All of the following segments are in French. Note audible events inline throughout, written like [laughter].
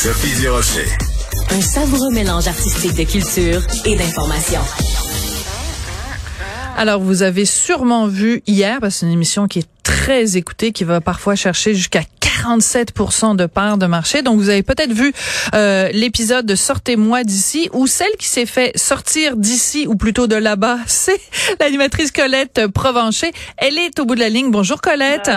Sophie Durocher. Un savoureux mélange artistique de culture et d'information. Alors, vous avez sûrement vu hier, parce que c'est une émission qui est très écoutée, qui va parfois chercher jusqu'à 47% de parts de marché. Donc, vous avez peut-être vu euh, l'épisode de Sortez-moi d'ici, où celle qui s'est fait sortir d'ici, ou plutôt de là-bas, [laughs] c'est l'animatrice Colette Provencher. Elle est au bout de la ligne. Bonjour Colette.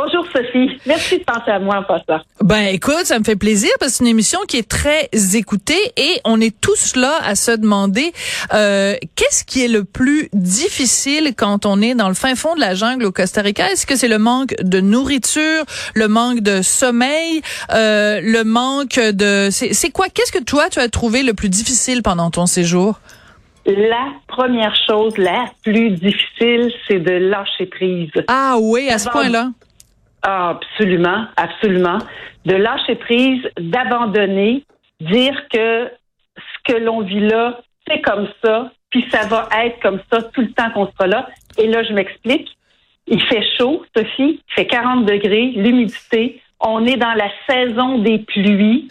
Bonjour Sophie. Merci de penser à moi en passant. Ben écoute, ça me fait plaisir parce que c'est une émission qui est très écoutée et on est tous là à se demander euh, qu'est-ce qui est le plus difficile quand on est dans le fin fond de la jungle au Costa Rica? Est-ce que c'est le manque de nourriture, le manque de sommeil, euh, le manque de... C'est quoi? Qu'est-ce que toi, tu as trouvé le plus difficile pendant ton séjour? La première chose, la plus difficile, c'est de lâcher prise. Ah oui, à ce point-là. Ah, absolument, absolument. De lâcher prise, d'abandonner, dire que ce que l'on vit là, c'est comme ça, puis ça va être comme ça tout le temps qu'on sera là. Et là, je m'explique. Il fait chaud, Sophie, il fait 40 degrés, l'humidité. On est dans la saison des pluies.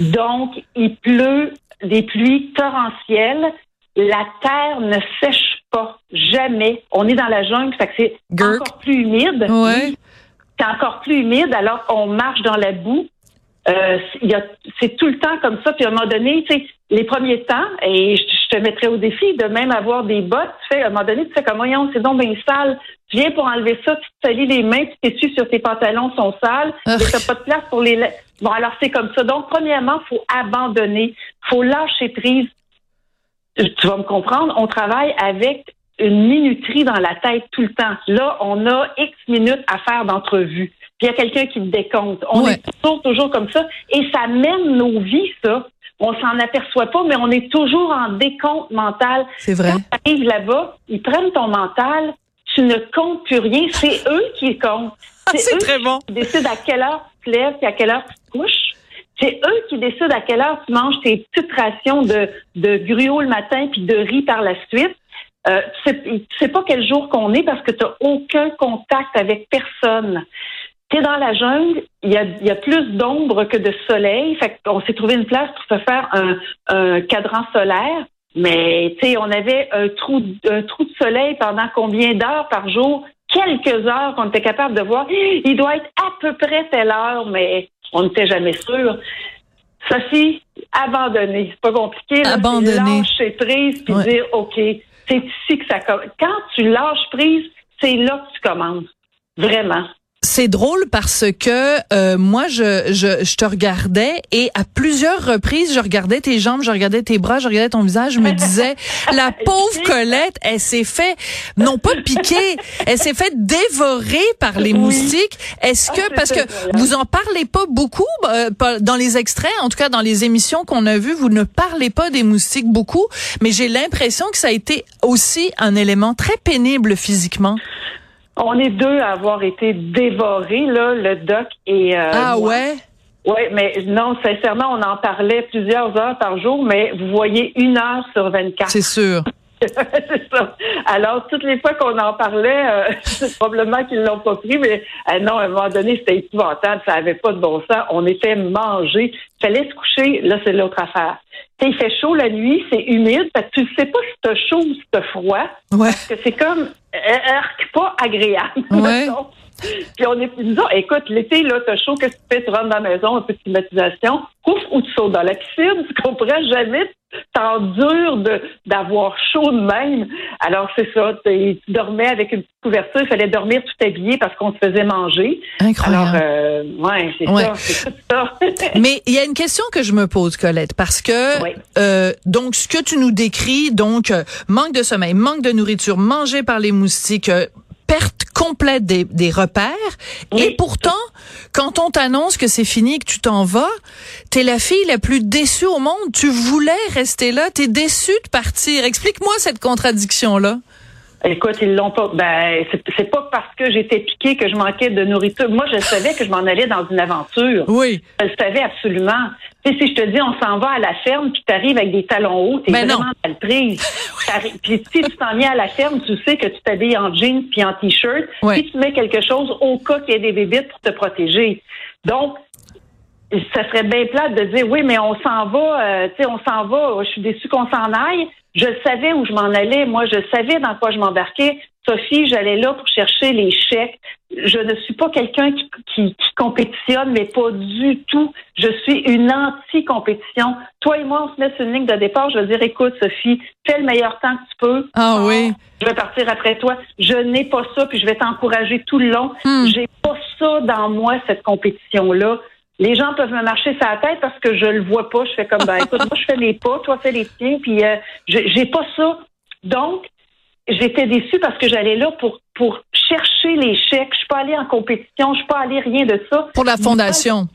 Donc, il pleut des pluies torrentielles. La terre ne sèche pas, jamais. On est dans la jungle, ça que c'est encore plus humide. Ouais c'est encore plus humide, alors on marche dans la boue. Euh, c'est tout le temps comme ça. Puis à un moment donné, tu sais, les premiers temps, et je, te mettrais au défi de même avoir des bottes. Tu sais, à un moment donné, tu sais comme voyons, c'est donc bien sale. Tu viens pour enlever ça, tu te salis les mains, tu t'essuies sur tes pantalons sont sales, tu n'as pas de place pour les. Bon, alors c'est comme ça. Donc, premièrement, faut abandonner, faut lâcher prise. Tu vas me comprendre. On travaille avec une minuterie dans la tête tout le temps. Là, on a X minutes à faire d'entrevue. Puis il y a quelqu'un qui décompte. On est toujours, toujours comme ça. Et ça mène nos vies, ça. On s'en aperçoit pas, mais on est toujours en décompte mental. C'est vrai. Quand tu arrives là-bas, ils prennent ton mental, tu ne comptes plus rien. C'est eux qui comptent. Ah, c'est très bon. Qui décident à quelle heure tu te lèves et à quelle heure tu te couches. C'est eux qui décident à quelle heure tu manges tes petites rations de, de gruau le matin puis de riz par la suite. Euh, tu sais pas quel jour qu'on est parce que tu n'as aucun contact avec personne. Tu es dans la jungle, il y a, y a, plus d'ombre que de soleil. Fait qu'on s'est trouvé une place pour se faire un, un cadran solaire. Mais tu sais, on avait un trou, un trou de soleil pendant combien d'heures par jour? Quelques heures qu'on était capable de voir. Il doit être à peu près telle heure, mais on n'était jamais sûr. Sophie, abandonner. C'est pas compliqué. Abandonner. Lâcher prise puis dire, OK, c'est ici que ça commence. Quand tu lâches prise, c'est là que tu commences. Vraiment. C'est drôle parce que euh, moi, je, je, je, te regardais et à plusieurs reprises, je regardais tes jambes, je regardais tes bras, je regardais ton visage, je me disais, [laughs] la pauvre Colette, elle s'est fait, non pas piquer, elle s'est fait dévorer par les moustiques. Est-ce que, ah, parce que vous en parlez pas beaucoup euh, dans les extraits, en tout cas dans les émissions qu'on a vues, vous ne parlez pas des moustiques beaucoup, mais j'ai l'impression que ça a été aussi un élément très pénible physiquement. On est deux à avoir été dévorés, là, le doc et. Euh, ah ouais? Oui, mais non, sincèrement, on en parlait plusieurs heures par jour, mais vous voyez une heure sur 24. C'est sûr. [laughs] c'est ça. Alors, toutes les fois qu'on en parlait, euh, [laughs] c'est probablement qu'ils l'ont pas pris, mais euh, non, à un moment donné, c'était épouvantable, ça avait pas de bon sens. On était mangés. Il fallait se coucher, là, c'est l'autre affaire. T'sais, il fait chaud la nuit, c'est humide, parce que tu sais pas si t'as chaud ou si t'as froid. Ouais. Parce que c'est comme pas agréable. Ouais. [laughs] Puis on est disons, écoute, l'été, là, t'as chaud, qu'est-ce que tu fais? Tu rentres dans la maison, un peu de climatisation, ouf, ou tu sautes dans la piscine, [laughs] tu comprends jamais, t'endures de, d'avoir chaud de même. Alors, c'est ça, tu dormais avec une petite couverture, il fallait dormir tout habillé parce qu'on se faisait manger. Incroyable. Alors, euh, ouais, c'est ça, c'est tout ça. [laughs] Mais il y a une question que je me pose, Colette, parce que, Oui. euh, donc, ce que tu nous décris, donc, euh, manque de sommeil, manque de nourriture, mangé par les moustiques, perte complète des, des repères. Oui. Et pourtant, quand on t'annonce que c'est fini, que tu t'en vas, t'es la fille la plus déçue au monde. Tu voulais rester là, t'es déçue de partir. Explique-moi cette contradiction-là. Écoute, ils l'ont pas. Ben, c'est, pas parce que j'étais piquée que je manquais de nourriture. Moi, je savais que je m'en allais dans une aventure. Oui. Je le savais absolument. Tu sais, si je te dis, on s'en va à la ferme, puis t'arrives avec des talons hauts, t'es Ben vraiment mal prise. [laughs] Puis si tu t'en viens à la ferme, tu sais que tu t'habilles en jeans puis en t-shirt, Ouais. puis tu mets quelque chose au cas qu'il y ait des bébites pour te protéger. Donc, ça serait bien plate de dire oui, mais on s'en va, euh, tu sais, on s'en va. Je suis déçue qu'on s'en aille. Je savais où je m'en allais. Moi, je savais dans quoi je m'embarquais. Sophie, j'allais là pour chercher les chèques. Je ne suis pas quelqu'un qui, qui, compétitionne, mais pas du tout. Je suis une anti-compétition. Toi et moi, on se met sur une ligne de départ. Je vais dire, écoute, Sophie, fais le meilleur temps que tu peux. Ah oui. Je vais partir après toi. Je n'ai pas ça, puis je vais t'encourager tout le long. Hmm. J'ai pas ça dans moi, cette compétition-là. Les gens peuvent me marcher sur la tête parce que je le vois pas. Je fais comme, ben, [laughs] écoute, moi, je fais mes pas, toi, fais les tiens, puis euh, j'ai pas ça. Donc, j'étais déçue parce que j'allais là pour pour chercher les chèques. Je suis pas allée en compétition, je suis pas allée rien de ça. Pour la fondation.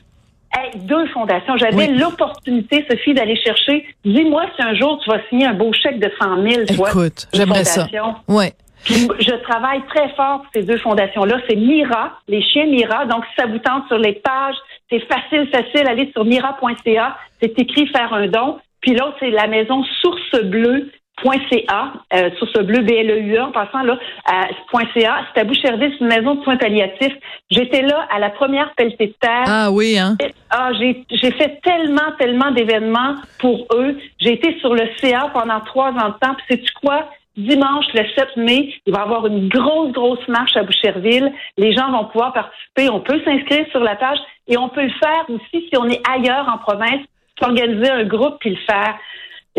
deux fondations. J'avais l'opportunité, Sophie, d'aller chercher. Dis-moi si un jour tu vas signer un beau chèque de 100 000. Écoute, j'aimerais ça. Ouais. je travaille très fort pour ces deux fondations-là. C'est Mira, les chiens Mira. Donc, si ça vous tente sur les pages, c'est facile, facile. Allez sur mira.ca. C'est écrit faire un don. Puis l'autre, c'est la maison Source Bleue .ca, euh, sur ce bleu BLEUA, en passant là, à .ca, c'est à Boucherville, c'est une maison de soins palliatifs. J'étais là à la première pelletée de terre. Ah oui, hein? Ah, j'ai, j'ai fait tellement, tellement d'événements pour eux. J'ai été sur le CA pendant trois ans de temps. Puis sais-tu quoi? Dimanche, le 7 mai, il va y avoir une grosse, grosse marche à Boucherville. Les gens vont pouvoir participer. On peut s'inscrire sur la page et on peut le faire aussi si on est ailleurs en province, organiser un groupe puis le faire.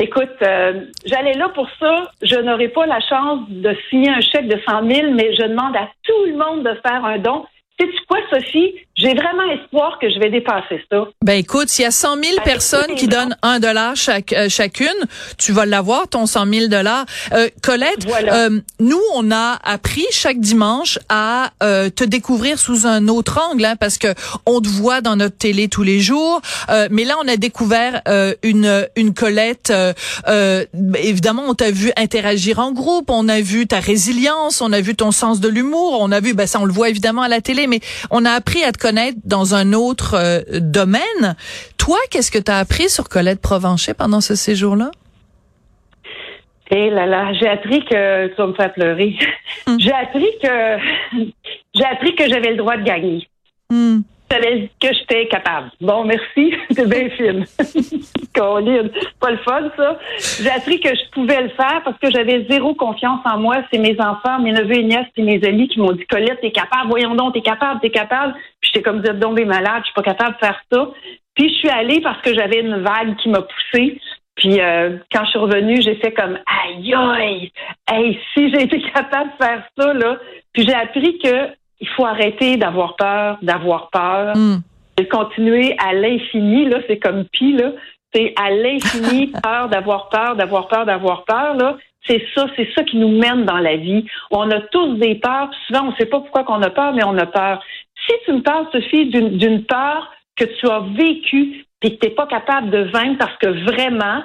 Écoute, euh, j'allais là pour ça. Je n'aurai pas la chance de signer un chèque de 100 000, mais je demande à tout le monde de faire un don. Sais-tu quoi, Sophie? J'ai vraiment espoir que je vais dépasser ça. Ben écoute, s'il y a 100 000 personnes qui donnent un dollar chaque, euh, chacune, tu vas l'avoir ton 100 000 dollars. Euh, Colette, euh, nous on a appris chaque dimanche à euh, te découvrir sous un autre angle, hein, parce que on te voit dans notre télé tous les jours. mais là, on a découvert une une Colette. évidemment, on t'a vu interagir en groupe, on a vu ta résilience, on a vu ton sens de l'humour, on a vu, ben ça on le voit évidemment à la télé, mais on a appris à te connaître dans un autre euh, domaine. Toi, qu'est-ce que tu as appris sur Colette Provencher pendant ce séjour-là? Eh là là, j'ai appris que tu vas me faire pleurer. Hmm. j'ai appris que j'ai appris que j'avais le droit de gagner. Hmm savais que j'étais capable. Bon, merci. [laughs] C'est bien fine. [laughs] Colline. Pas le fun, ça. J'ai appris que je pouvais le faire parce que j'avais zéro confiance en moi. C'est mes enfants, mes neveux et nièces et mes amis qui m'ont dit, Colette, t'es capable. Voyons donc, t'es capable, t'es capable. Puis j'étais comme, vous êtes donc malade. Je suis pas capable de faire ça. Puis je suis allée parce que j'avais une vague qui m'a poussée. Puis euh, quand je suis revenue, j'ai fait comme aïe aïe, hey, si j'ai été [laughs] capable de faire ça là. Puis j'ai appris que il faut arrêter d'avoir peur, d'avoir peur. Mm. Et continuer à l'infini, là, c'est comme pi, là. C'est à l'infini, [laughs] peur d'avoir peur, d'avoir peur, d'avoir peur, là. C'est ça, c'est ça qui nous mène dans la vie. On a tous des peurs. Souvent, on ne sait pas pourquoi qu'on a peur, mais on a peur. Si tu me parles, Sophie, d'une peur que tu as vécue et que tu n'es pas capable de vaincre parce que vraiment,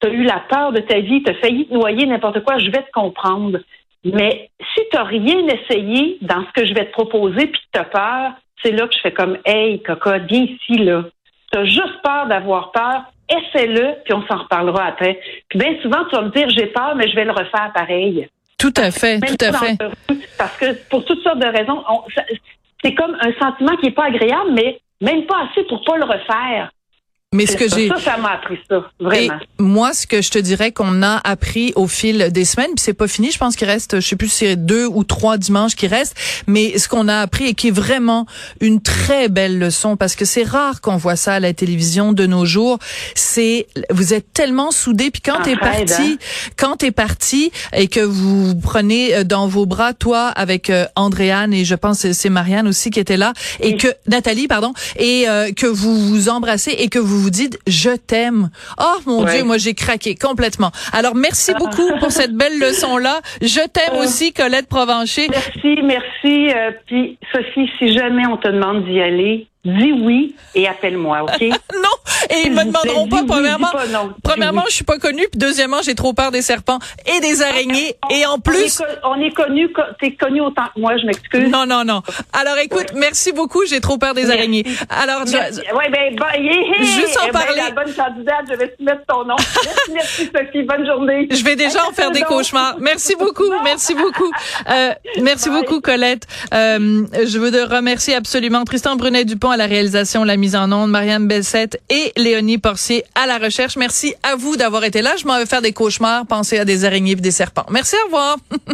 tu as eu la peur de ta vie, tu as failli te noyer, n'importe quoi, je vais te comprendre. Mais si tu n'as rien essayé dans ce que je vais te proposer puis que tu as peur, c'est là que je fais comme Hey, Coca, viens ici, là. Tu as juste peur d'avoir peur, essaie-le, puis on s'en reparlera après. Puis bien souvent, tu vas me dire j'ai peur, mais je vais le refaire pareil. Tout à fait, tout à fait. Parce que pour toutes sortes de raisons, c'est comme un sentiment qui n'est pas agréable, mais même pas assez pour pas le refaire. Mais ce que j'ai ça, ça m'a appris ça, vraiment. Et moi, ce que je te dirais qu'on a appris au fil des semaines, puis c'est pas fini, je pense qu'il reste, je sais plus si c'est deux ou trois dimanches qui restent, mais ce qu'on a appris et qui est vraiment une très belle leçon, parce que c'est rare qu'on voit ça à la télévision de nos jours, c'est vous êtes tellement soudés, puis quand t'es parti, hein? quand t'es parti et que vous, prenez euh, dans vos bras toi avec euh, Andréane et je pense que c'est Marianne aussi qui était là et que Nathalie pardon et euh, que vous vous embrassez et que vous vous dites je t'aime. Oh mon Dieu, moi j'ai craqué complètement. Alors merci beaucoup pour cette belle leçon là. Je t'aime euh, aussi Colette Provencher. Merci, merci. Euh, puis Sophie, si jamais on te demande d'y aller, dis oui et appelle-moi, OK? [laughs] non, Et ils me demanderont pas, premièrement, premièrement, je suis pas connue, puis deuxièmement, j'ai trop peur des serpents et des araignées. et en plus... On est, connu, t'es connu autant que moi, je m'excuse. Non, non, non. Alors écoute, merci beaucoup, j'ai trop peur des araignées. Alors, je, ouais, ben, juste en eh ben, parler. la bonne candidate, je vais te mettre ton nom. merci, Sophie, bonne journée. Je vais déjà en faire des cauchemars. Merci beaucoup, merci beaucoup. Euh, merci beaucoup, Colette. Euh, je veux remercier absolument Tristan Brunet-Dupont la réalisation, la mise en onde, Marianne Bessette et Léonie Porcier à la recherche. Merci à vous d'avoir été là. Je m'en vais faire des cauchemars, penser à des araignées et des serpents. Merci, au revoir. [laughs]